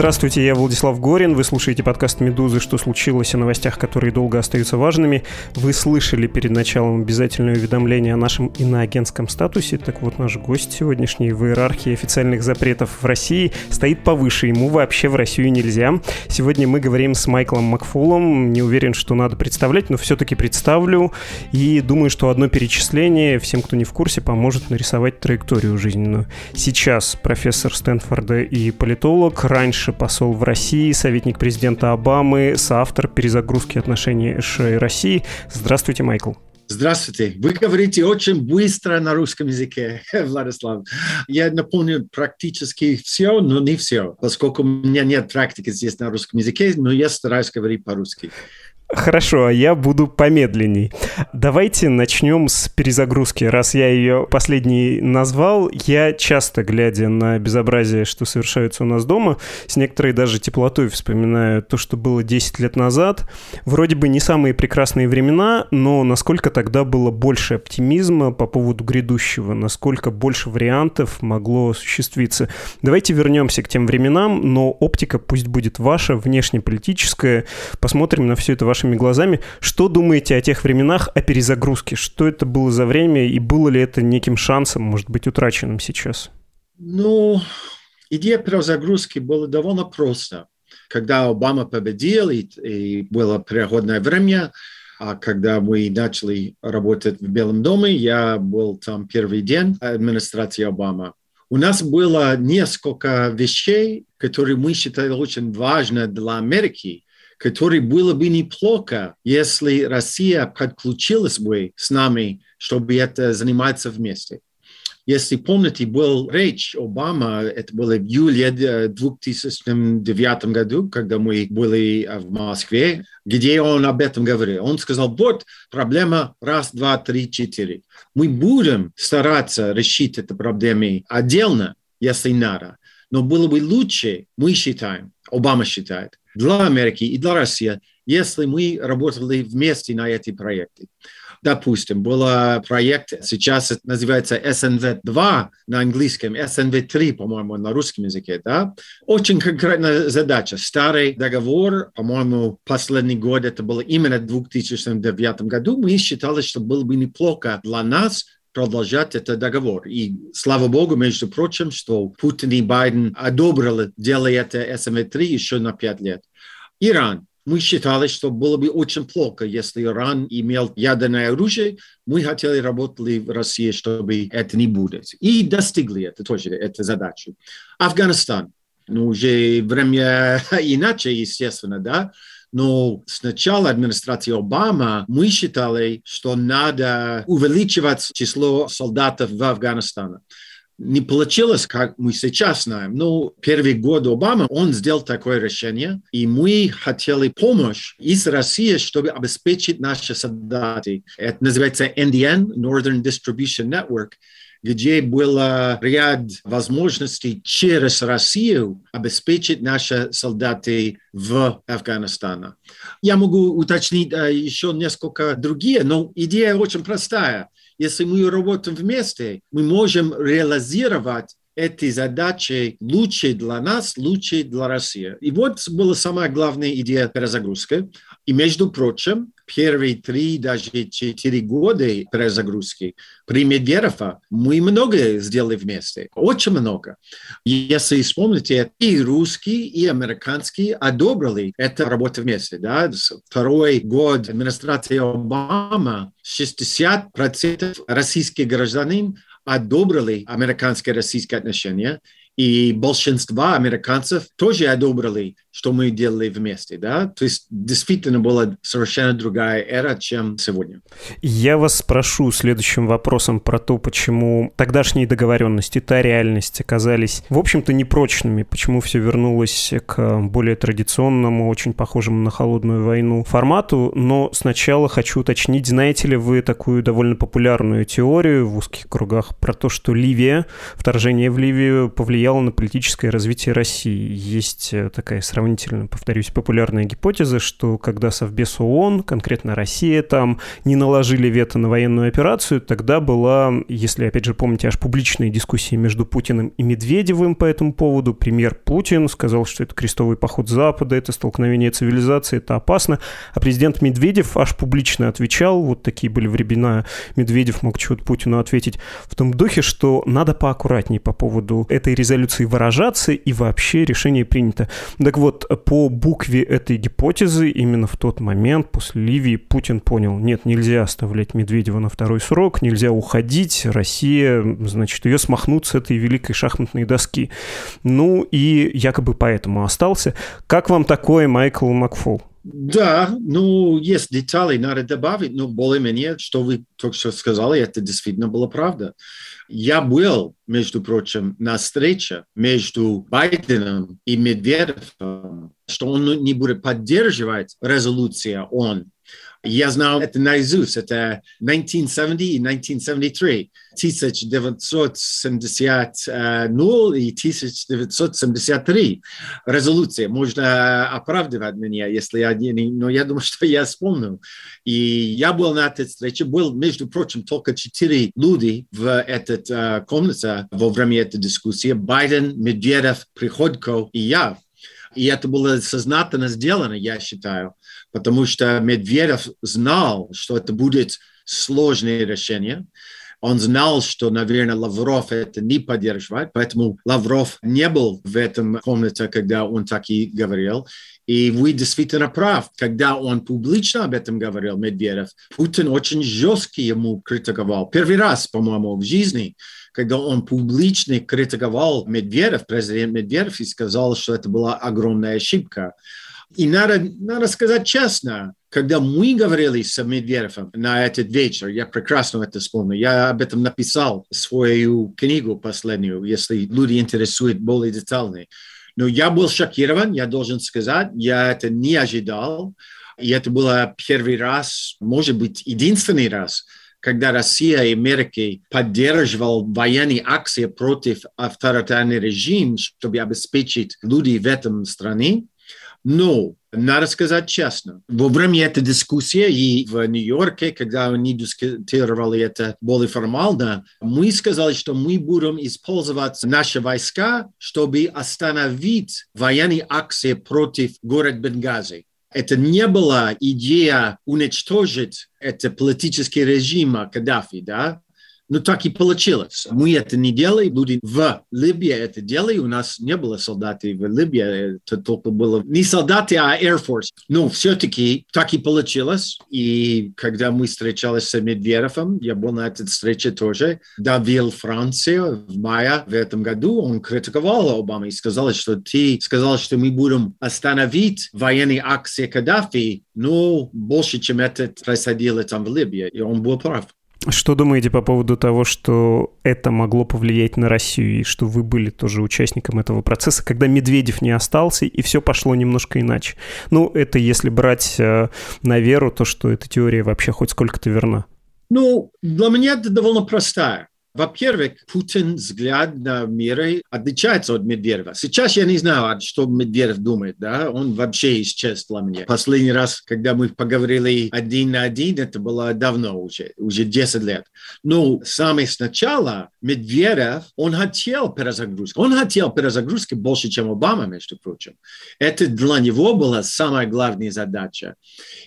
Здравствуйте, я Владислав Горин. Вы слушаете подкаст «Медузы. Что случилось?» о новостях, которые долго остаются важными. Вы слышали перед началом обязательное уведомление о нашем иноагентском статусе. Так вот, наш гость сегодняшний в иерархии официальных запретов в России стоит повыше. Ему вообще в Россию нельзя. Сегодня мы говорим с Майклом Макфулом. Не уверен, что надо представлять, но все-таки представлю. И думаю, что одно перечисление всем, кто не в курсе, поможет нарисовать траекторию жизненную. Сейчас профессор Стэнфорда и политолог. Раньше раньше посол в России, советник президента Обамы, соавтор перезагрузки отношений США и России. Здравствуйте, Майкл. Здравствуйте. Вы говорите очень быстро на русском языке, Владислав. Я напомню практически все, но не все, поскольку у меня нет практики здесь на русском языке, но я стараюсь говорить по-русски. Хорошо, а я буду помедленней. Давайте начнем с перезагрузки. Раз я ее последний назвал, я часто, глядя на безобразие, что совершаются у нас дома, с некоторой даже теплотой вспоминаю то, что было 10 лет назад. Вроде бы не самые прекрасные времена, но насколько тогда было больше оптимизма по поводу грядущего, насколько больше вариантов могло осуществиться. Давайте вернемся к тем временам, но оптика пусть будет ваша, внешнеполитическая. Посмотрим на все это ваше вашими глазами. Что думаете о тех временах, о перезагрузке? Что это было за время и было ли это неким шансом, может быть, утраченным сейчас? Ну, идея перезагрузки была довольно просто. Когда Обама победил, и, и было переходное время, а когда мы начали работать в Белом доме, я был там первый день администрации Обама. У нас было несколько вещей, которые мы считали очень важны для Америки, который было бы неплохо, если Россия подключилась бы с нами, чтобы это заниматься вместе. Если помните, был речь Обама, это было в июле 2009 году, когда мы были в Москве, где он об этом говорил. Он сказал, вот проблема раз, два, три, четыре. Мы будем стараться решить эту проблему отдельно, если надо. Но было бы лучше, мы считаем, Обама считает, для Америки и для России, если мы работали вместе на эти проекты. Допустим, был проект, сейчас это называется SNV-2 на английском, SNV-3, по-моему, на русском языке, да? Очень конкретная задача. Старый договор, по-моему, последний год, это было именно в 2009 году, мы считали, что было бы неплохо для нас продолжать этот договор. И слава богу, между прочим, что Путин и Байден одобрили, делая это СМ-3 еще на пять лет. Иран. Мы считали, что было бы очень плохо, если Иран имел ядерное оружие. Мы хотели работать в России, чтобы это не будет. И достигли это тоже, эту задачу. Афганистан. Ну, уже время иначе, естественно, да. Но сначала администрации Обама мы считали, что надо увеличивать число солдатов в Афганистане не получилось, как мы сейчас знаем. Но первый год Обамы он сделал такое решение, и мы хотели помощь из России, чтобы обеспечить наши солдаты. Это называется NDN, Northern Distribution Network, где было ряд возможностей через Россию обеспечить наши солдаты в Афганистане. Я могу уточнить э, еще несколько другие, но идея очень простая. Если мы работаем вместе, мы можем реализовать эти задачи лучше для нас, лучше для России. И вот была самая главная идея перезагрузки. И, между прочим, первые три, даже четыре года перезагрузки при Медведеве мы много сделали вместе, очень много. Если вспомните, и русские, и американские одобрили эту работу вместе. Да? Второй год администрации Обама 60% российских гражданин одобрили американско-российские отношения, и большинство американцев тоже одобрили что мы делали вместе, да, то есть действительно была совершенно другая эра, чем сегодня. Я вас спрошу следующим вопросом про то, почему тогдашние договоренности, та реальность оказались, в общем-то, непрочными, почему все вернулось к более традиционному, очень похожему на холодную войну формату, но сначала хочу уточнить, знаете ли вы такую довольно популярную теорию в узких кругах про то, что Ливия, вторжение в Ливию повлияло на политическое развитие России. Есть э, такая сравнительно, повторюсь, популярная гипотеза, что когда Совбез ООН, конкретно Россия там, не наложили вето на военную операцию, тогда была, если, опять же, помните, аж публичные дискуссии между Путиным и Медведевым по этому поводу. Премьер Путин сказал, что это крестовый поход Запада, это столкновение цивилизации, это опасно. А президент Медведев аж публично отвечал, вот такие были времена, Медведев мог чего-то Путину ответить, в том духе, что надо поаккуратнее по поводу этой резолюции выражаться, и вообще решение принято. Так вот по букве этой гипотезы именно в тот момент после Ливии Путин понял, нет, нельзя оставлять Медведева на второй срок, нельзя уходить, Россия, значит, ее смахнут с этой великой шахматной доски. Ну и якобы поэтому остался. Как вам такое, Майкл Макфол? Да, ну, есть детали, надо добавить, но более-менее, что вы только что сказали, это действительно была правда. Я был, между прочим, на встрече между Байденом и Медведевым, что он не будет поддерживать резолюцию ООН я знал это наизусть. Это 1970 и 1973. 1970 и 1973. Резолюция. Можно оправдывать меня, если я не... Но я думаю, что я вспомнил. И я был на этой встрече. Был, между прочим, только четыре люди в этой uh, комнате во время этой дискуссии. Байден, Медведев, Приходько и я. И это было сознательно сделано, я считаю, потому что Медведев знал, что это будет сложное решение. Он знал, что, наверное, Лавров это не поддерживает, поэтому Лавров не был в этом комнате, когда он так и говорил. И вы действительно прав, когда он публично об этом говорил, Медведев, Путин очень жестко ему критиковал. Первый раз, по-моему, в жизни когда он публично критиковал Медведев, президент Медведев, и сказал, что это была огромная ошибка. И надо, надо сказать честно, когда мы говорили с Медведевым на этот вечер, я прекрасно это вспомню, я об этом написал свою книгу последнюю, если люди интересуют более детально. Но я был шокирован, я должен сказать, я это не ожидал. И это было первый раз, может быть, единственный раз, когда Россия и Америка поддерживал военные акции против авторитарного режима, чтобы обеспечить людей в этом стране. Но надо сказать честно, во время этой дискуссии и в Нью-Йорке, когда они дискутировали это более формально, мы сказали, что мы будем использовать наши войска, чтобы остановить военные акции против города Бенгази. Это не была идея уничтожить это политический режим Каддафи, да, ну, так и получилось. Мы это не делали, люди в Либии это делали. У нас не было солдат в Либии, это только было не солдаты, а Air Force. Но все-таки так и получилось. И когда мы встречались с Медведевым, я был на этой встрече тоже, давил Францию в мае в этом году, он критиковал Обаму и сказал, что ты сказал, что мы будем остановить военные акции Каддафи, но больше, чем это происходило там в Либии. И он был прав. Что думаете по поводу того, что это могло повлиять на Россию, и что вы были тоже участником этого процесса, когда Медведев не остался, и все пошло немножко иначе? Ну, это если брать э, на веру то, что эта теория вообще хоть сколько-то верна. Ну, для меня это довольно простая. Во-первых, Путин взгляд на мир отличается от Медведева. Сейчас я не знаю, что Медведев думает, да, он вообще исчез для меня. Последний раз, когда мы поговорили один на один, это было давно уже, уже 10 лет. Но самое сначала Медведев, он хотел перезагрузки. Он хотел перезагрузки больше, чем Обама, между прочим. Это для него была самая главная задача.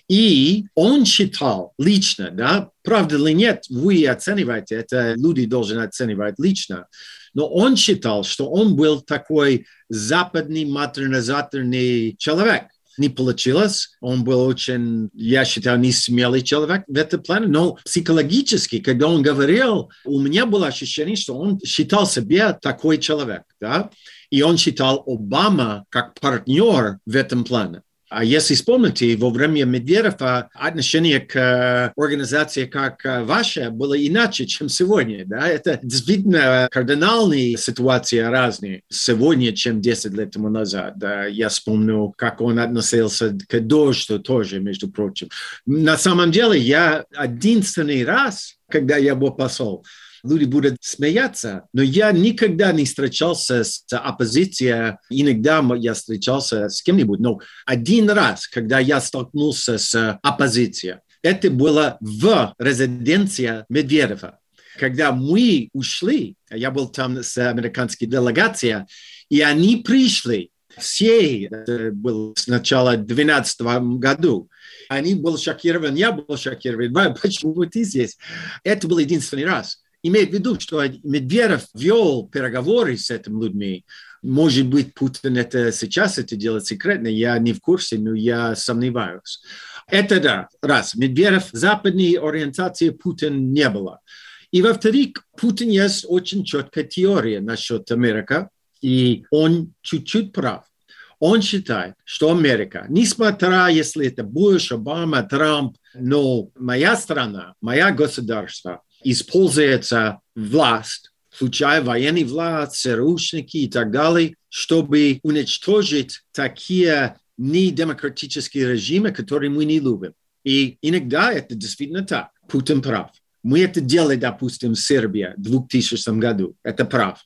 И он считал лично, да, правда или нет, вы оцениваете, это люди должны оценивать лично. Но он считал, что он был такой западный модернизаторный человек. Не получилось. Он был очень, я считаю, не смелый человек в этом плане. Но психологически, когда он говорил, у меня было ощущение, что он считал себя такой человек. Да? И он считал Обама как партнер в этом плане. А если вспомните, во время Медведева отношение к э, организации как э, ваша было иначе, чем сегодня. Да? Это действительно кардинальные ситуации разные сегодня, чем 10 лет тому назад. Да? Я вспомню, как он относился к дождю тоже, между прочим. На самом деле, я единственный раз, когда я был посол, люди будут смеяться, но я никогда не встречался с оппозицией. Иногда я встречался с кем-нибудь, но один раз, когда я столкнулся с оппозицией, это было в резиденции Медведева. Когда мы ушли, я был там с американской делегацией, и они пришли, все, это было с начала 2012 году, они были шокированы, я был шокирован, почему ты здесь? Это был единственный раз имеет в виду, что Медведев вел переговоры с этими людьми. Может быть, Путин это сейчас это делает секретно, я не в курсе, но я сомневаюсь. Это да, раз. Медведев западной ориентации Путин не было. И во-вторых, Путин есть очень четкая теория насчет Америки, и он чуть-чуть прав. Он считает, что Америка, несмотря, если это Буш, Обама, Трамп, но моя страна, моя государство – используется власть, включая военный власть, ЦРУшники и так далее, чтобы уничтожить такие недемократические режимы, которые мы не любим. И иногда это действительно так. Путин прав. Мы это делали, допустим, в Сербии в 2000 году. Это прав.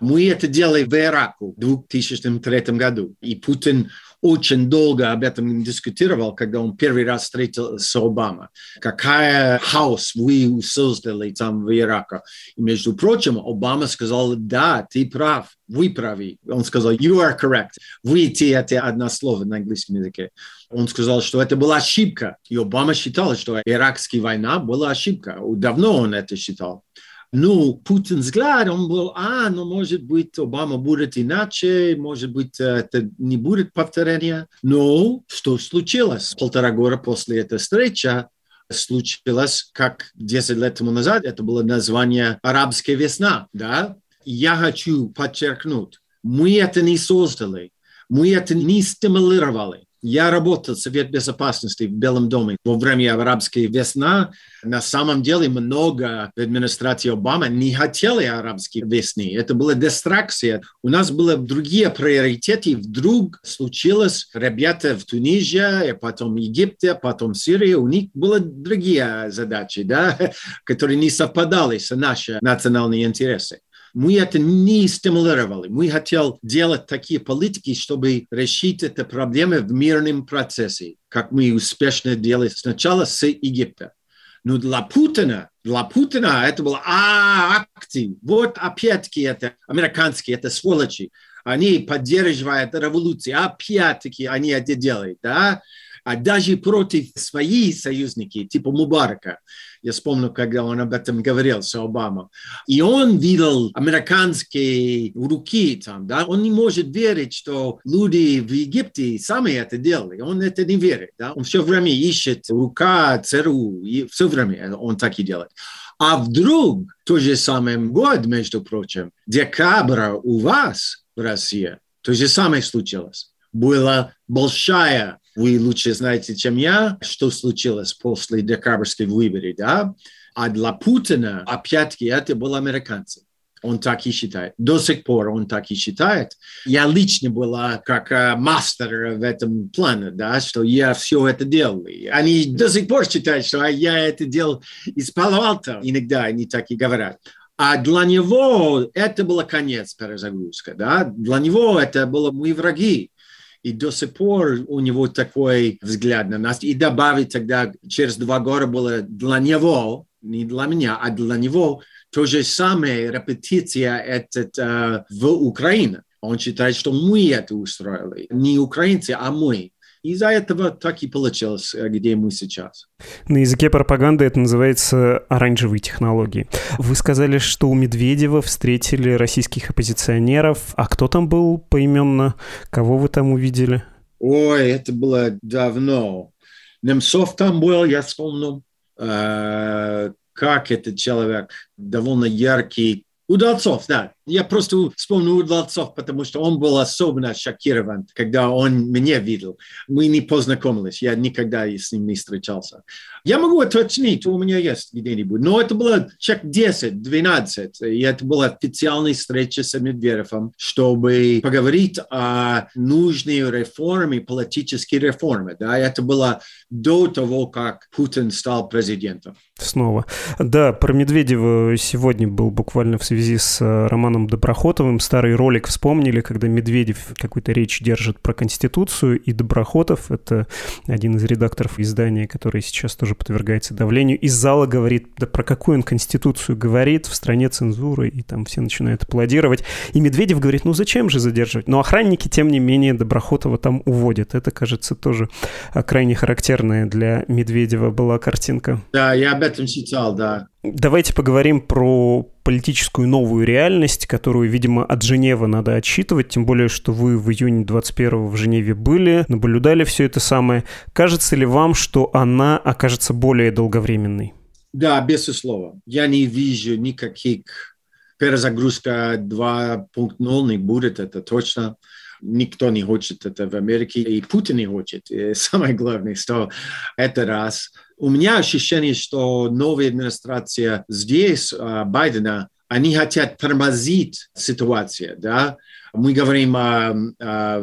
Мы это делали в Ираке в 2003 году. И Путин очень долго об этом дискутировал, когда он первый раз встретился с Обамой. Какая хаос вы создали там в Ираке. И, между прочим, Обама сказал, да, ты прав, вы правы. Он сказал, you are correct. Вы, те, это одно слово на английском языке. Он сказал, что это была ошибка. И Обама считал, что иракская война была ошибка. Давно он это считал. Ну, Путин взгляд, он был, а, ну, может быть, Обама будет иначе, может быть, это не будет повторения. Но что случилось? Полтора года после этой встречи случилось, как 10 лет тому назад, это было название «Арабская весна», да? Я хочу подчеркнуть, мы это не создали, мы это не стимулировали. Я работал в Совет Безопасности в Белом доме во время арабской весны. На самом деле много в администрации Обамы не хотели арабской весны. Это была дистракция. У нас были другие приоритеты. Вдруг случилось ребята в Тунизии, потом Египте, потом Сирии. У них были другие задачи, да, которые не совпадали с нашими национальными интересами. Мы это не стимулировали. Мы хотели делать такие политики, чтобы решить эту проблему в мирном процессе, как мы успешно делали сначала с Египтом. Но для Путина, для Путина это было а, акции. Вот опять-таки это американские, это сволочи. Они поддерживают революцию. Опять-таки они это делают. Да? А даже против своих союзников, типа Мубарака. Я вспомню, когда он об этом говорил с Обамой. И он видел американские руки там, да, он не может верить, что люди в Египте сами это делали. Он это не верит, да. Он все время ищет рука ЦРУ, и все время он так и делает. А вдруг то же самое год, между прочим, декабря у вас в России, то же самое случилось. Была большая вы лучше знаете, чем я, что случилось после декабрьской выборы, да? А для Путина, опять-таки, это был американцы. Он так и считает. До сих пор он так и считает. Я лично была как uh, мастер в этом плане, да, что я все это делал. Они до сих пор считают, что я это делал из пало Иногда они так и говорят. А для него это был конец перезагрузка, да. Для него это было мы враги. И до сих пор у него такой взгляд на нас. И добавить тогда, через два года было для него, не для меня, а для него то же самое репетиция этот, uh, в Украине. Он считает, что мы это устроили. Не украинцы, а мы. Из-за этого так и получилось, э, где мы сейчас. На языке пропаганды это называется оранжевые технологии. Вы сказали, что у Медведева встретили российских оппозиционеров. А кто там был поименно? Кого вы там увидели? Ой, это было давно. Немцов там был, я вспомнил, э, как этот человек, довольно яркий. Удалцов, да, Я просто вспомнил Удалцов, потому что он был особенно шокирован, когда он меня видел. Мы не познакомились, я никогда с ним не встречался. Я могу уточнить, у меня есть где-нибудь, но это было человек 10-12, и это была официальная встреча с Медведевым, чтобы поговорить о нужной реформе, политической реформе. Да? Это было до того, как Путин стал президентом. Снова. Да, про Медведева сегодня был буквально в связи с э, Романом Доброхотовым. Старый ролик вспомнили, когда Медведев какую-то речь держит про Конституцию, и Доброхотов, это один из редакторов издания, который сейчас тоже подвергается давлению, из зала говорит, да про какую он Конституцию говорит, в стране цензуры, и там все начинают аплодировать. И Медведев говорит, ну зачем же задерживать? Но охранники, тем не менее, Доброхотова там уводят. Это, кажется, тоже а, крайне характерная для Медведева была картинка. Да, я об этом читал, да. Давайте поговорим про политическую новую реальность, которую, видимо, от Женевы надо отсчитывать, тем более, что вы в июне 21 в Женеве были, наблюдали все это самое. Кажется ли вам, что она окажется более долговременной? Да, безусловно. Я не вижу никаких перезагрузка 2.0 не будет, это точно. Никто не хочет это в Америке, и Путин не хочет. И самое главное, что это раз. У меня ощущение, что новая администрация здесь, а, Байдена, они хотят тормозить ситуацию, да. Мы говорим о, о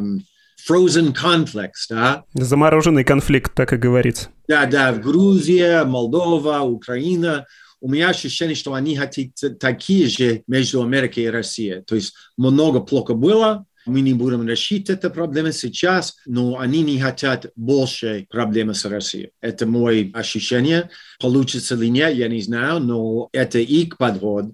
frozen conflicts, да. Замороженный конфликт, так и говорится. Да, да, в Грузии, Молдова, Украина – у меня ощущение, что они хотят такие же между Америкой и Россией. То есть много плохо было, мы не будем решить эту проблему сейчас, но они не хотят больше проблемы с Россией. Это мое ощущение. Получится ли нет, я не знаю, но это их подход.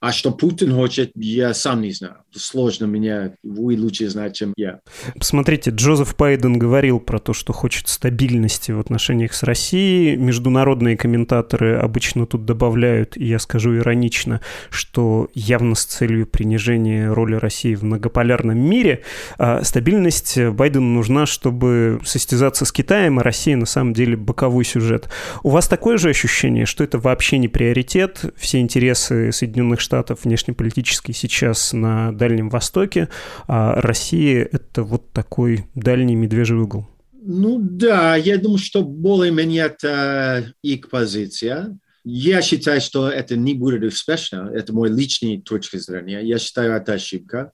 А что Путин хочет, я сам не знаю. Сложно меня, вы лучше знаете, чем я. Посмотрите, Джозеф Байден говорил про то, что хочет стабильности в отношениях с Россией. Международные комментаторы обычно тут добавляют, и я скажу иронично, что явно с целью принижения роли России в многополярном мире. А стабильность Байдену нужна, чтобы состязаться с Китаем, а Россия на самом деле боковой сюжет. У вас такое же ощущение, что это вообще не приоритет? Все интересы Соединенных Штатов внешнеполитический сейчас на Дальнем Востоке, а Россия — это вот такой дальний медвежий угол. Ну да, я думаю, что более-менее это их позиция. Я считаю, что это не будет успешно. Это мой личный точка зрения. Я считаю, это ошибка.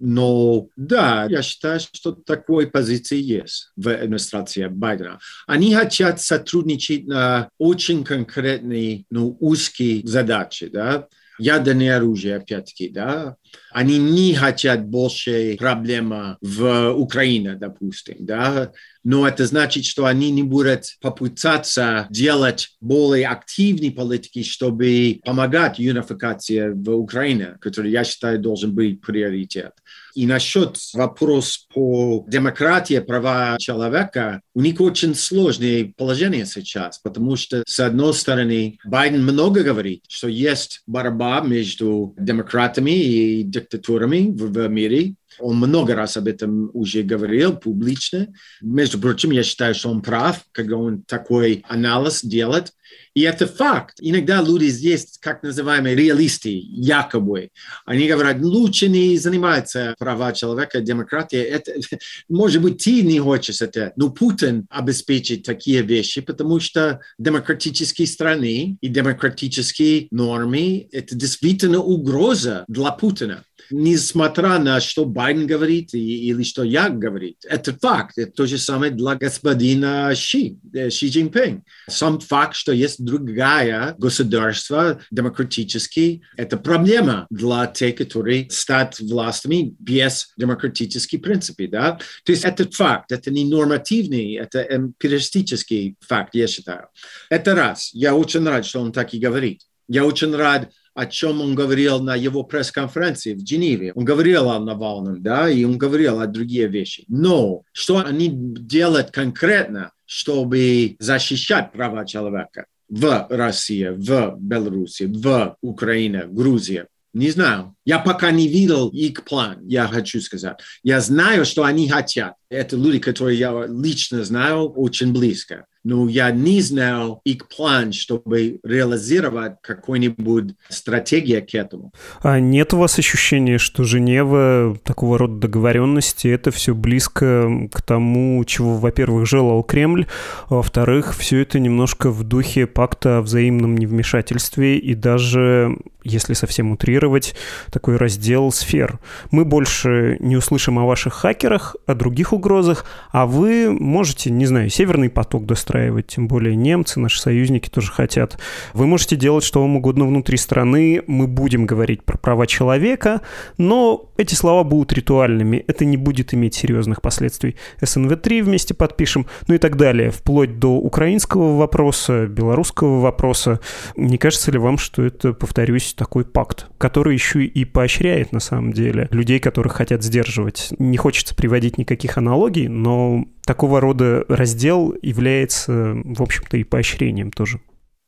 Но да, я считаю, что такой позиции есть в администрации Байдена. Они хотят сотрудничать на очень конкретные, ну, узкие задачи, да ядерное оружие, опять-таки, да, они не хотят больше проблемы в Украине, допустим, да, но это значит, что они не будут попытаться делать более активные политики, чтобы помогать юнификации в Украине, который, я считаю, должен быть приоритет. И насчет вопрос по демократии, права человека, у них очень сложное положение сейчас, потому что, с одной стороны, Байден много говорит, что есть борьба между демократами и диктатурами в, в мире, он много раз об этом уже говорил публично. Между прочим, я считаю, что он прав, когда он такой анализ делает. И это факт. Иногда люди здесь, как называемые реалисты, якобы, они говорят, лучше не заниматься права человека, демократия. Это, может быть, ты не хочешь это, но Путин обеспечит такие вещи, потому что демократические страны и демократические нормы – это действительно угроза для Путина несмотря на что Байден говорит и, или что я говорит. Это факт. Это то же самое для господина Ши, э, Ши Цзиньпин. Сам факт, что есть другая государство демократические, это проблема для тех, которые стать властями без демократических принципов. Да? То есть это факт, это не нормативный, это эмпиристический факт, я считаю. Это раз. Я очень рад, что он так и говорит. Я очень рад, о чем он говорил на его пресс-конференции в Женеве. Он говорил о Навальном, да, и он говорил о других вещах. Но что они делают конкретно, чтобы защищать права человека в России, в Беларуси, в Украине, Грузии? Не знаю. Я пока не видел их план, я хочу сказать. Я знаю, что они хотят. Это люди, которые я лично знаю очень близко но я не знал их план, чтобы реализовать какую-нибудь стратегию к этому. А нет у вас ощущения, что Женева, такого рода договоренности, это все близко к тому, чего, во-первых, желал Кремль, а во-вторых, все это немножко в духе пакта о взаимном невмешательстве и даже если совсем утрировать, такой раздел сфер. Мы больше не услышим о ваших хакерах, о других угрозах, а вы можете, не знаю, Северный поток достраивать, тем более немцы, наши союзники тоже хотят. Вы можете делать что вам угодно внутри страны, мы будем говорить про права человека, но эти слова будут ритуальными, это не будет иметь серьезных последствий. СНВ-3 вместе подпишем, ну и так далее, вплоть до украинского вопроса, белорусского вопроса. Не кажется ли вам, что это, повторюсь, такой пакт, который еще и поощряет на самом деле людей, которых хотят сдерживать. Не хочется приводить никаких аналогий, но такого рода раздел является, в общем-то, и поощрением тоже.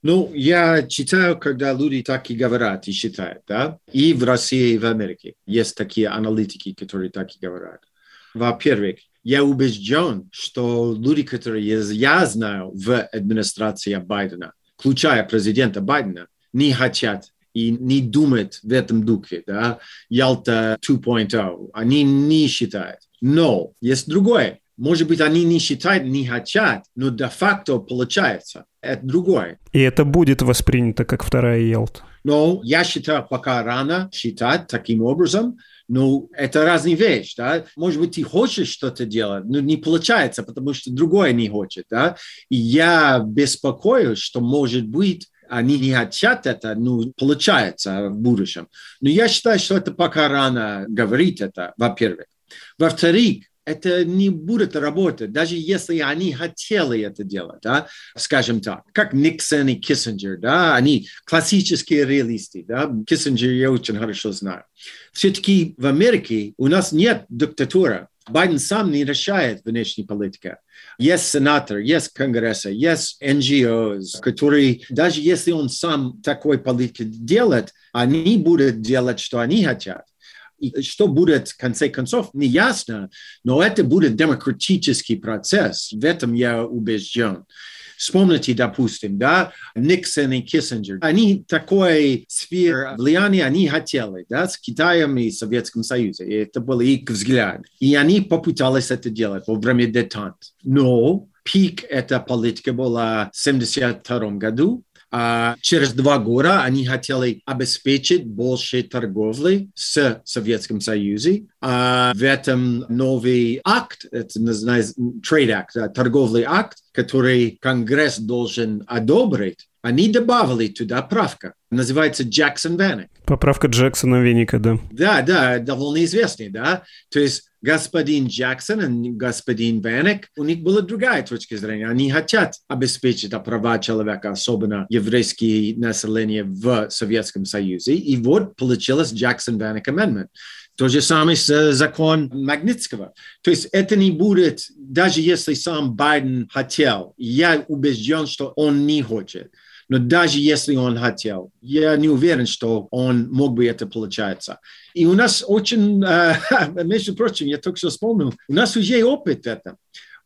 Ну, я читаю, когда люди так и говорят и считают, да, и в России, и в Америке есть такие аналитики, которые так и говорят. Во-первых, я убежден, что люди, которые я знаю в администрации Байдена, включая президента Байдена, не хотят и не думает в этом духе, да, Ялта 2.0, они не считают. Но есть другое. Может быть, они не считают, не хотят, но де-факто получается. Это другое. И это будет воспринято как вторая Ялта. Но я считаю, пока рано считать таким образом, ну, это разные вещи, да. Может быть, ты хочешь что-то делать, но не получается, потому что другое не хочет, да. И я беспокоюсь, что, может быть, они не хотят это, ну, получается в будущем. Но я считаю, что это пока рано говорить это, во-первых. Во-вторых, это не будет работать, даже если они хотели это делать, да, скажем так, как Никсон и Киссинджер, да, они классические реалисты, да, Киссинджер я очень хорошо знаю. Все-таки в Америке у нас нет диктатуры, Байден сам не решает внешней политики. Есть сенатор, есть конгресс, есть NGOs, которые, даже если он сам такой политик делает, они будут делать, что они хотят. И что будет в конце концов, не ясно, но это будет демократический процесс. В этом я убежден. Вспомните, допустим, да, Никсон и Киссинджер. Они такой сфер влияния, они хотели, да, с Китаем и Советским Союзом. И это был их взгляд. И они попытались это делать во время детант. Но пик этой политики была в 1972 году, а через два года они хотели обеспечить больше торговли с Советским Союзом. А в этом новый акт, это называется Trade Act, торговый акт, который Конгресс должен одобрить, они добавили туда правка. Называется Джексон Венник. Поправка Джексона Венника, да. Да, да, довольно известный, да. То есть господин Джексон и господин Венник, у них была другая точка зрения. Они хотят обеспечить права человека, особенно еврейские население в Советском Союзе. И вот получилось Джексон Венник Amendment. То же самое с закон Магнитского. То есть это не будет, даже если сам Байден хотел, я убежден, что он не хочет. Но даже если он хотел, я не уверен, что он мог бы это получаться. И у нас очень, э, между прочим, я только что вспомнил, у нас уже опыт это.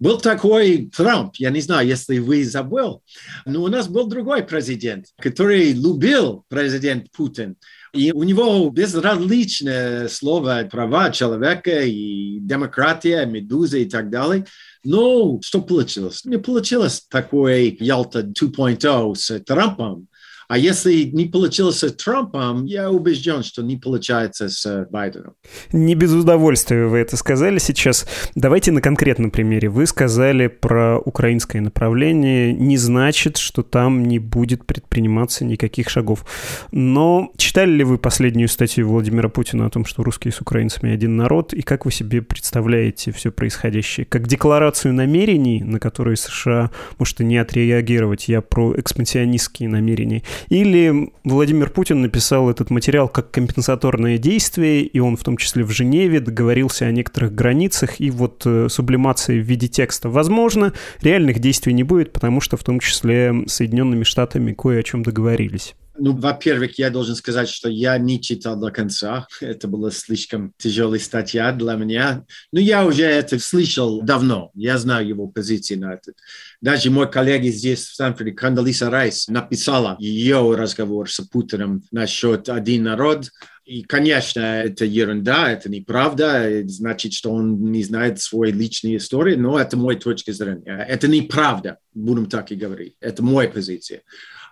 Был такой Трамп, я не знаю, если вы забыл, но у нас был другой президент, который любил президент Путин. И у него безразличное слово права человека и демократия, медуза и так далее. Но что получилось? Не получилось такой Ялта 2.0 с Трампом. А если не получилось с Трампом, я убежден, что не получается с Байденом. Не без удовольствия вы это сказали сейчас. Давайте на конкретном примере. Вы сказали про украинское направление. Не значит, что там не будет предприниматься никаких шагов. Но читали ли вы последнюю статью Владимира Путина о том, что русские с украинцами один народ? И как вы себе представляете все происходящее? Как декларацию намерений, на которые США может и не отреагировать. Я про экспансионистские намерения. Или Владимир Путин написал этот материал как компенсаторное действие, и он в том числе в Женеве договорился о некоторых границах, и вот э, сублимация в виде текста возможно, реальных действий не будет, потому что в том числе Соединенными Штатами кое о чем договорились. Ну, во-первых, я должен сказать, что я не читал до конца. Это была слишком тяжелая статья для меня. Но я уже это слышал давно. Я знаю его позиции на это. Даже мой коллега здесь, в Стэнфорде, Кандалиса Райс, написала ее разговор с Путиным насчет «один народ», и, конечно, это ерунда, это неправда, значит, что он не знает своей личной истории, но это моя точка зрения. Это неправда, будем так и говорить. Это моя позиция.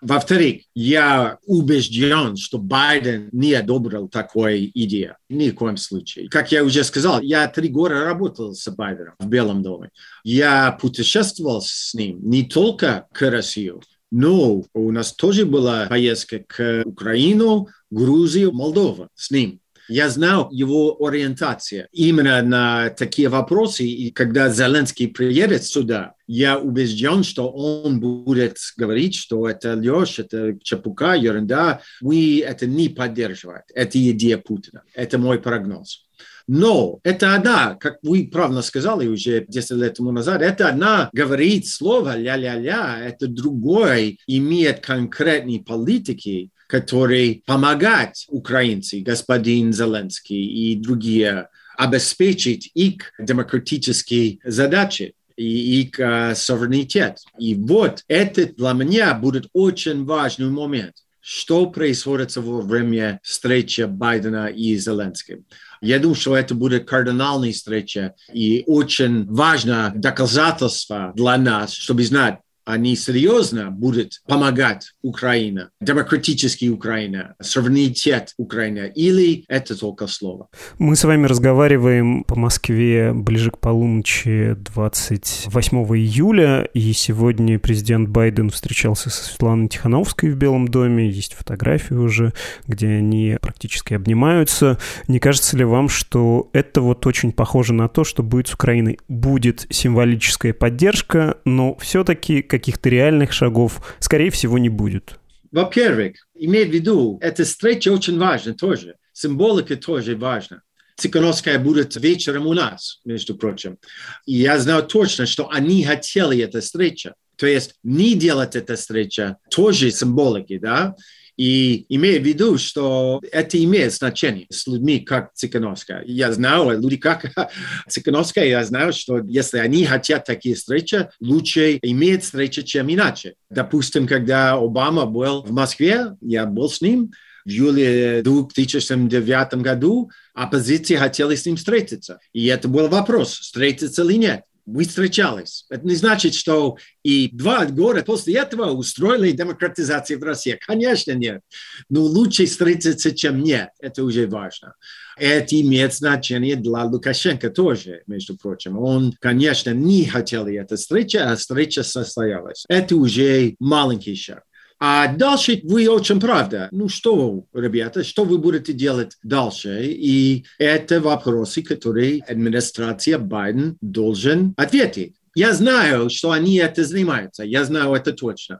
Во-вторых, я убежден, что Байден не одобрил такой идею. Ни в коем случае. Как я уже сказал, я три года работал с Байденом в Белом доме. Я путешествовал с ним не только к России, но у нас тоже была поездка к Украину, Грузию, Молдову с ним. Я знал его ориентацию именно на такие вопросы. И когда Зеленский приедет сюда, я убежден, что он будет говорить, что это ложь, это чепука, ерунда. Мы это не поддерживаем. Это идея Путина. Это мой прогноз. Но это она, как вы правильно сказали уже 10 лет тому назад, это она говорит слово ля-ля-ля, это другой имеет конкретные политики, который помогает украинцам, господин Зеленский и другие, обеспечить их демократические задачи и их uh, суверенитет. И вот это для меня будет очень важный момент. Что происходит во время встречи Байдена и Зеленского? Я думаю, что это будет кардинальная встреча и очень важное доказательство для нас, чтобы знать, они серьезно будут помогать Украине, демократический Украина, суверенитет Украины, или это только слово? Мы с вами разговариваем по Москве ближе к полуночи 28 июля, и сегодня президент Байден встречался со Светланой Тихановской в Белом доме, есть фотографии уже, где они практически обнимаются. Не кажется ли вам, что это вот очень похоже на то, что будет с Украиной? Будет символическая поддержка, но все-таки каких-то реальных шагов, скорее всего, не будет? Во-первых, имей в виду, эта встреча очень важна тоже. Символика тоже важна. Цикановская будет вечером у нас, между прочим. И я знаю точно, что они хотели эту встречу. То есть не делать эту встречу тоже символики, да? И имея в виду, что это имеет значение с людьми, как Цикановская. Я знаю, люди как Цикановская, я знаю, что если они хотят такие встречи, лучше иметь встречи, чем иначе. Допустим, когда Обама был в Москве, я был с ним, в июле 2009 году оппозиция хотела с ним встретиться. И это был вопрос, встретиться или нет мы встречались. Это не значит, что и два года после этого устроили демократизацию в России. Конечно, нет. Но лучше встретиться, чем нет. Это уже важно. Это имеет значение для Лукашенко тоже, между прочим. Он, конечно, не хотел эту встречу, а встреча состоялась. Это уже маленький шаг. А дальше вы очень правда. Ну что, ребята, что вы будете делать дальше? И это вопросы, которые администрация Байден должен ответить. Я знаю, что они это занимаются. Я знаю это точно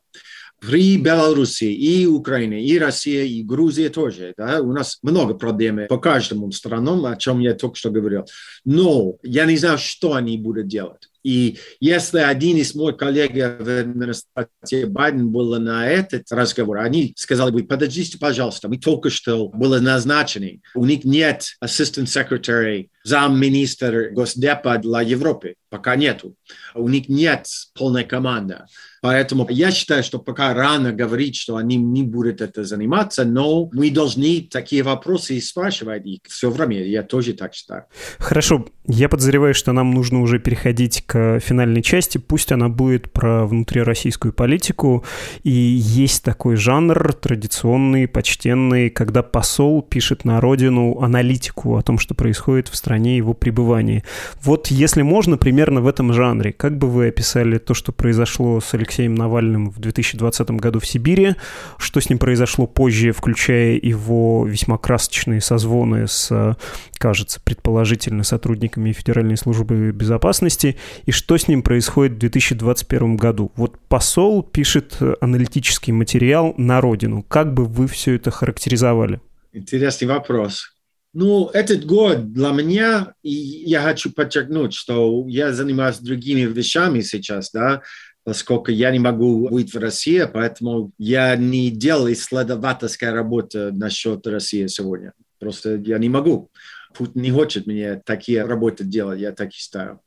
при Беларуси и Украине, и Россия, и Грузия тоже. Да? У нас много проблем по каждому странам, о чем я только что говорил. Но я не знаю, что они будут делать. И если один из моих коллег в администрации Байден был на этот разговор, они сказали бы, подождите, пожалуйста, мы только что были назначены. У них нет assistant secretary, замминистра Госдепа для Европы. Пока нету. У них нет полной команды. Поэтому я считаю, что пока рано говорить, что они не будут это заниматься, но мы должны такие вопросы спрашивать их все время. Я тоже так считаю. Хорошо. Я подозреваю, что нам нужно уже переходить к финальной части. Пусть она будет про внутрироссийскую политику. И есть такой жанр традиционный, почтенный, когда посол пишет на родину аналитику о том, что происходит в стране его пребывания. Вот если можно, примерно в этом жанре, как бы вы описали то, что произошло с Алексеем Алексеем Навальным в 2020 году в Сибири, что с ним произошло позже, включая его весьма красочные созвоны с, кажется, предположительно сотрудниками Федеральной службы безопасности, и что с ним происходит в 2021 году. Вот посол пишет аналитический материал на родину. Как бы вы все это характеризовали? Интересный вопрос. Ну, этот год для меня, и я хочу подчеркнуть, что я занимаюсь другими вещами сейчас, да, поскольку я не могу быть в России, поэтому я не делал исследовательская работа насчет России сегодня. Просто я не могу. Путин не хочет мне такие работы делать, я так и ставлю.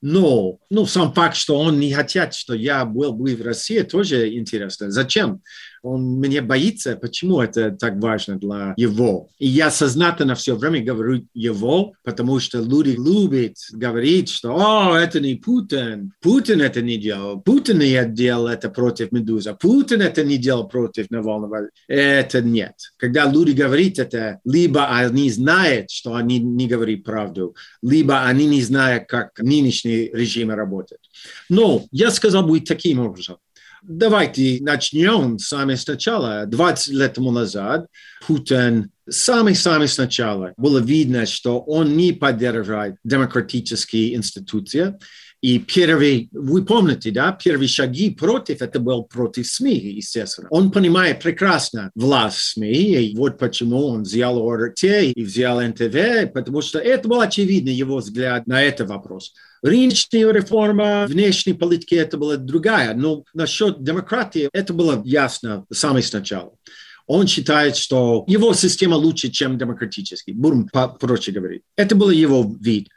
Но ну, сам факт, что он не хотят, что я был бы в России, тоже интересно. Зачем? Он меня боится. Почему это так важно для его? И я сознательно все время говорю его, потому что люди любят говорить, что «О, это не Путин, Путин это не делал, Путин не делал это против Медуза, Путин это не делал против Навального». Это нет. Когда люди говорят это, либо они знают, что они не говорят правду, либо они не знают, как нынешний режим работает. Но я сказал будет таким образом. Давайте начнем с самого сначала. 20 лет тому назад Путин самый-самый сначала было видно, что он не поддерживает демократические институции. И первые, вы помните, да, первые шаги против, это был против СМИ, естественно. Он понимает прекрасно власть СМИ, и вот почему он взял ОРТ и взял НТВ, потому что это был очевидно его взгляд на этот вопрос. Рыночная реформа, внешней политики это была другая. Но насчет демократии это было ясно с самого начала. Он считает, что его система лучше, чем демократический. Бурм, проще говорить. Это был его вид.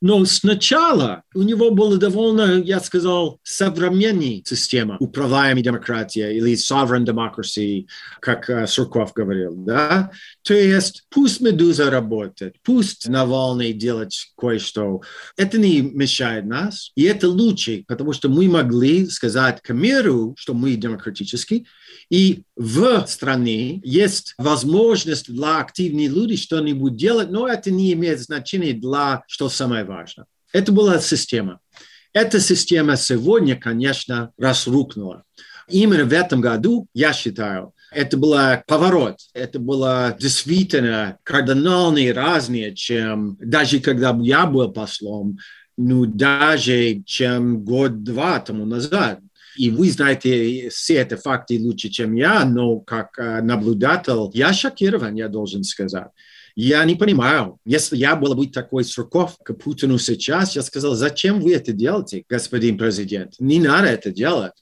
Но сначала у него была довольно, я сказал, современная система управляемой демократии или sovereign democracy, как uh, Сурков говорил. Да? То есть пусть Медуза работает, пусть Навальный делает кое-что. Это не мешает нас, и это лучше, потому что мы могли сказать к миру, что мы демократические, и в стране есть возможность для активных людей что-нибудь делать, но это не имеет значения для, что самое важное. Это была система. Эта система сегодня, конечно, разрухнула. Именно в этом году, я считаю, это был поворот. Это было действительно кардинально разное, чем даже когда я был послом, ну, даже чем год-два тому назад. И вы знаете все эти факты лучше, чем я, но как э, наблюдатель я шокирован, я должен сказать. Я не понимаю. Если я был бы такой Сурков к Путину сейчас, я сказал, зачем вы это делаете, господин президент? Не надо это делать.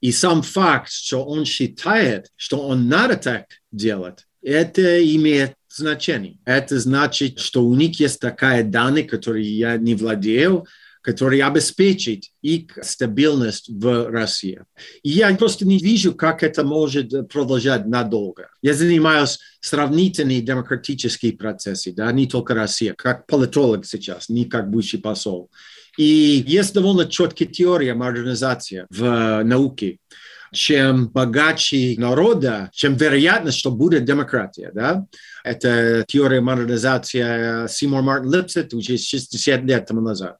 И сам факт, что он считает, что он надо так делать, это имеет значение. Это значит, что у них есть такая данные, которые я не владею, который обеспечит их стабильность в России. И я просто не вижу, как это может продолжать надолго. Я занимаюсь сравнительными демократическими процессами, да, не только Россия, как политолог сейчас, не как бывший посол. И есть довольно четкая теория модернизации в науке чем богаче народа, чем вероятность, что будет демократия. Да? Это теория модернизации Симон Мартин Липсет уже 60 лет тому назад.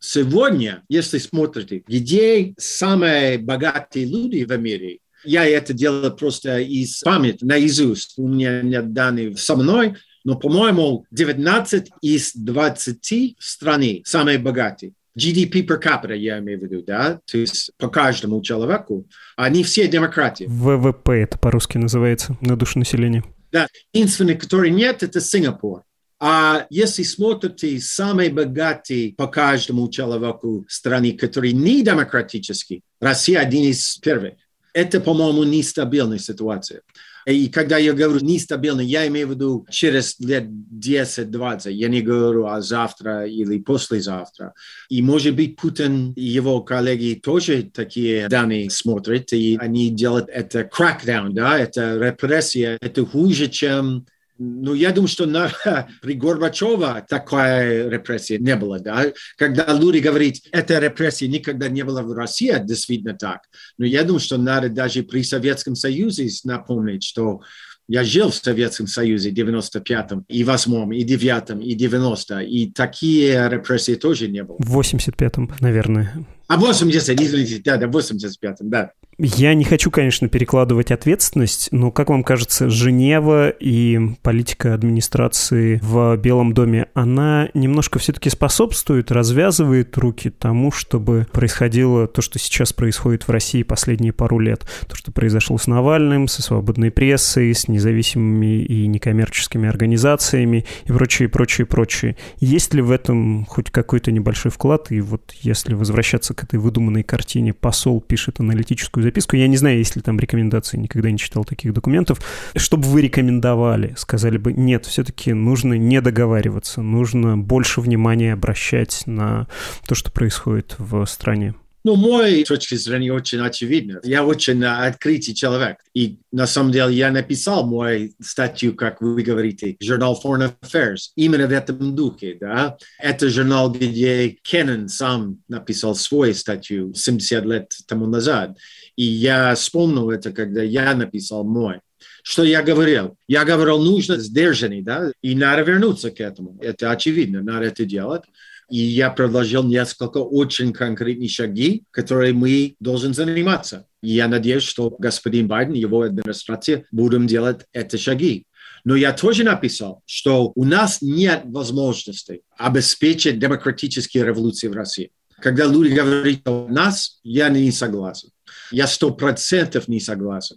Сегодня, если смотрите, где самые богатые люди в мире, я это делаю просто из памяти, наизусть. У меня нет данных со мной, но, по-моему, 19 из 20 страны самые богатые. GDP per capita, я имею в виду, да, то есть по каждому человеку, они все демократии. ВВП это по-русски называется, на душу населения. Да, единственный, который нет, это Сингапур. А если смотрите самые богатые по каждому человеку страны, которые не демократические, Россия один из первых. Это, по-моему, нестабильная ситуация. И когда я говорю нестабильно, я имею в виду через лет 10-20. Я не говорю о завтра или послезавтра. И, может быть, Путин и его коллеги тоже такие данные смотрят, и они делают это crackdown, да, это репрессия. Это хуже, чем ну, я думаю, что на, при Горбачева такая репрессия не было. Да? Когда люди говорят, эта репрессия никогда не была в России, действительно так. Но я думаю, что надо даже при Советском Союзе напомнить, что я жил в Советском Союзе в 95-м, и 8-м, и 9-м, и 90 и такие репрессии тоже не было. В 85-м, наверное. А 80, извините, да, да, в 85-м, да. Я не хочу, конечно, перекладывать ответственность, но, как вам кажется, Женева и политика администрации в Белом доме, она немножко все-таки способствует, развязывает руки тому, чтобы происходило то, что сейчас происходит в России последние пару лет. То, что произошло с Навальным, со свободной прессой, с независимыми и некоммерческими организациями и прочее, прочее, прочее. Есть ли в этом хоть какой-то небольшой вклад? И вот если возвращаться к этой выдуманной картине, посол пишет аналитическую записку. Я не знаю, есть ли там рекомендации, никогда не читал таких документов. Чтобы вы рекомендовали, сказали бы, нет, все-таки нужно не договариваться, нужно больше внимания обращать на то, что происходит в стране. Ну, мой точки зрения очень очевидно. Я очень открытый человек. И на самом деле я написал мою статью, как вы говорите, журнал Foreign Affairs, именно в этом духе. Да? Это журнал, где Кеннон сам написал свою статью 70 лет тому назад. И я вспомнил это, когда я написал мой. Что я говорил? Я говорил, нужно сдержанный, да, и надо вернуться к этому. Это очевидно, надо это делать. И я предложил несколько очень конкретных шаги, которые мы должны заниматься. И я надеюсь, что господин Байден и его администрация будут делать эти шаги. Но я тоже написал, что у нас нет возможности обеспечить демократические революции в России. Когда люди говорят о нас, я не согласен. Я сто процентов не согласен.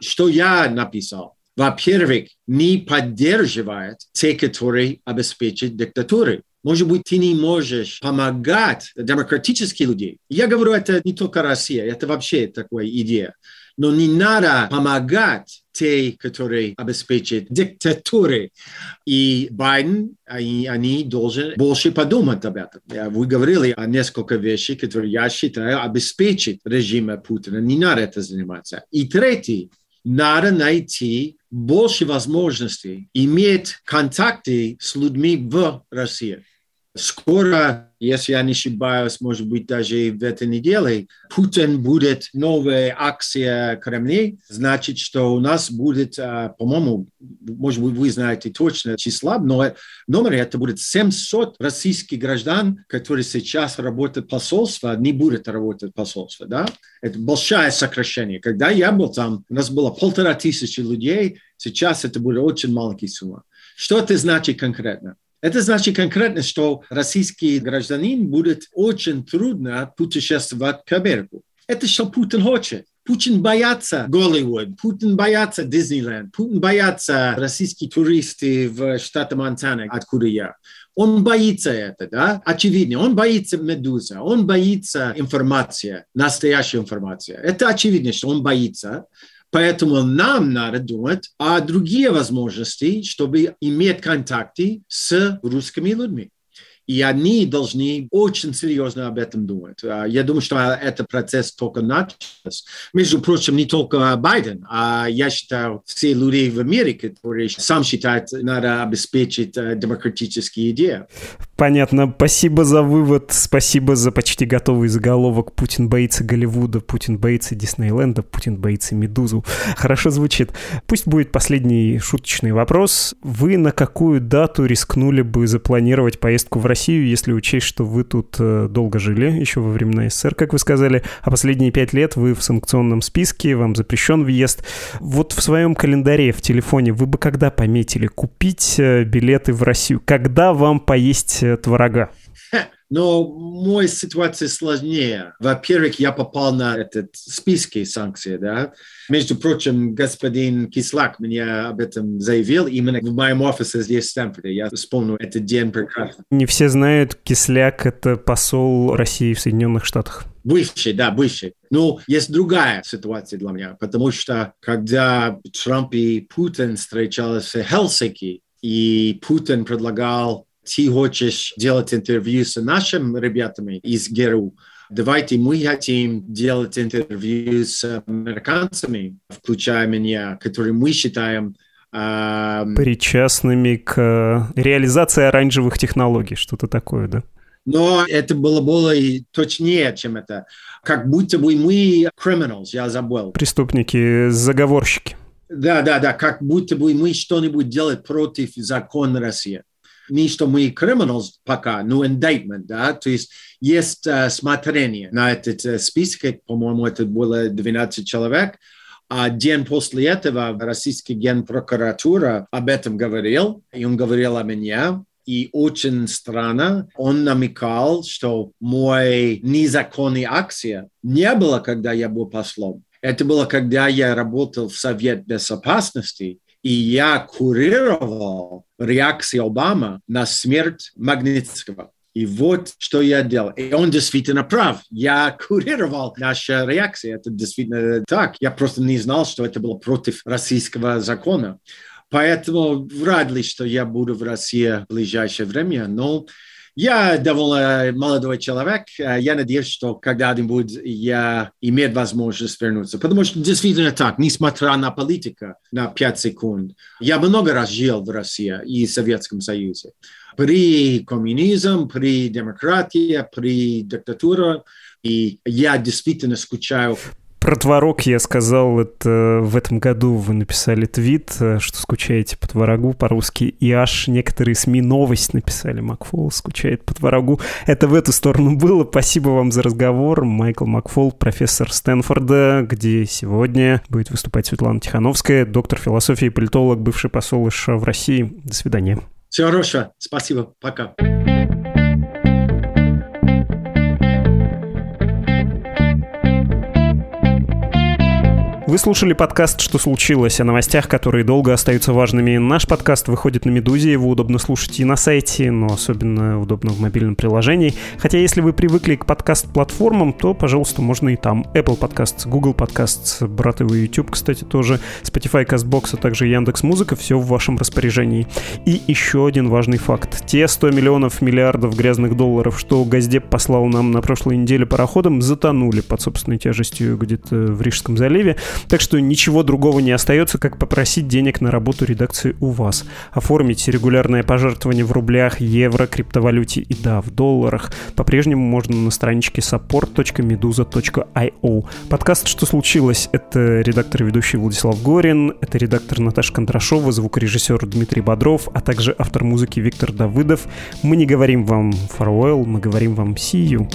Что я написал? Во-первых, не поддерживает те, которые обеспечат диктатуры. Может быть, ты не можешь помогать демократическим людям. Я говорю, это не только Россия, это вообще такая идея. Но не надо помогать те, которые обеспечат диктатуры. И Байден, они, они должны больше подумать об этом. Вы говорили о нескольких вещах, которые я считаю обеспечат режим Путина. Не надо это заниматься. И третий, надо найти больше возможностей иметь контакты с людьми в России. Скоро, если я не ошибаюсь, может быть, даже в этой неделе, Путин будет новая акция Кремля. Значит, что у нас будет, а, по-моему, может быть, вы знаете точно числа, но номер это будет 700 российских граждан, которые сейчас работают в посольстве, не будут работать в посольстве. Да? Это большое сокращение. Когда я был там, у нас было полтора тысячи людей, сейчас это будет очень маленькая сумма. Что это значит конкретно? Это значит конкретно, что российский гражданин будет очень трудно путешествовать к Америку. Это что Путин хочет. Путин боятся Голливуд, Путин боятся Диснейленд, Путин боятся российские туристы в штате Монтана, откуда я. Он боится это, да, очевидно. Он боится медуза, он боится информации, настоящей информации. Это очевидно, что он боится. Поэтому нам надо думать о других возможностях, чтобы иметь контакты с русскими людьми. И они должны очень серьезно об этом думать. А, я думаю, что этот процесс только начался. Между прочим, не только Байден, а я считаю, все люди в Америке, которые сам считают, надо обеспечить э, демократические идеи. Понятно. Спасибо за вывод. Спасибо за почти готовый заголовок «Путин боится Голливуда», «Путин боится Диснейленда», «Путин боится Медузу». Хорошо звучит. Пусть будет последний шуточный вопрос. Вы на какую дату рискнули бы запланировать поездку в Россию, если учесть, что вы тут э, долго жили, еще во времена СССР, как вы сказали, а последние пять лет вы в санкционном списке, вам запрещен въезд. Вот в своем календаре, в телефоне вы бы когда пометили купить э, билеты в Россию? Когда вам поесть творога? Но моя ситуация сложнее. Во-первых, я попал на этот списки санкций, да. Между прочим, господин Кислак мне об этом заявил именно в моем офисе здесь в Стэнфорде. Я вспомнил этот день прекрасно. Не все знают, Кисляк — это посол России в Соединенных Штатах. Бывший, да, бывший. Но есть другая ситуация для меня, потому что когда Трамп и Путин встречались в Хелсинки, и Путин предлагал ты хочешь делать интервью с нашими ребятами из ГРУ, давайте мы хотим делать интервью с американцами, включая меня, которые мы считаем причастными к реализации оранжевых технологий, что-то такое, да? Но это было более точнее, чем это. Как будто бы мы criminals, я забыл. Преступники, заговорщики. Да, да, да, как будто бы мы что-нибудь делаем против закона России. Не что мы criminals пока, но indictment, да, то есть есть uh, смотрение на этот uh, список, по-моему, это было 12 человек, а день после этого российский генпрокуратура об этом говорил, и он говорил о меня, и очень странно, он намекал, что мой незаконный акция не было, когда я был послом. Это было, когда я работал в Совет Безопасности, и я курировал реакцию Обамы на смерть Магнитского. И вот что я делал. И он действительно прав. Я курировал наша реакция. Это действительно так. Я просто не знал, что это было против российского закона. Поэтому вряд ли, что я буду в России в ближайшее время. Но я довольно молодой человек. Я надеюсь, что когда-нибудь я имею возможность вернуться. Потому что действительно так, несмотря на политику на 5 секунд, я много раз жил в России и Советском Союзе при коммунизм, при демократии, при диктатуре. И я действительно скучаю про творог я сказал, это в этом году вы написали твит, что скучаете по творогу по-русски, и аж некоторые СМИ новость написали, Макфол скучает по творогу. Это в эту сторону было. Спасибо вам за разговор. Майкл Макфол, профессор Стэнфорда, где сегодня будет выступать Светлана Тихановская, доктор философии, политолог, бывший посол США в России. До свидания. Всего хорошего. Спасибо. Пока. Вы слушали подкаст «Что случилось?» о новостях, которые долго остаются важными. Наш подкаст выходит на «Медузе», его удобно слушать и на сайте, но особенно удобно в мобильном приложении. Хотя если вы привыкли к подкаст-платформам, то, пожалуйста, можно и там. Apple Podcasts, Google Podcasts, брат его YouTube, кстати, тоже, Spotify, CastBox, а также Яндекс Музыка, все в вашем распоряжении. И еще один важный факт. Те 100 миллионов миллиардов грязных долларов, что Газдеп послал нам на прошлой неделе пароходом, затонули под собственной тяжестью где-то в Рижском заливе. Так что ничего другого не остается, как попросить денег на работу редакции у вас. Оформить регулярное пожертвование в рублях, евро, криптовалюте и да, в долларах. По-прежнему можно на страничке support.meduza.io. Подкаст «Что случилось?» — это редактор и ведущий Владислав Горин, это редактор Наташа Кондрашова, звукорежиссер Дмитрий Бодров, а также автор музыки Виктор Давыдов. Мы не говорим вам farewell, мы говорим вам see you.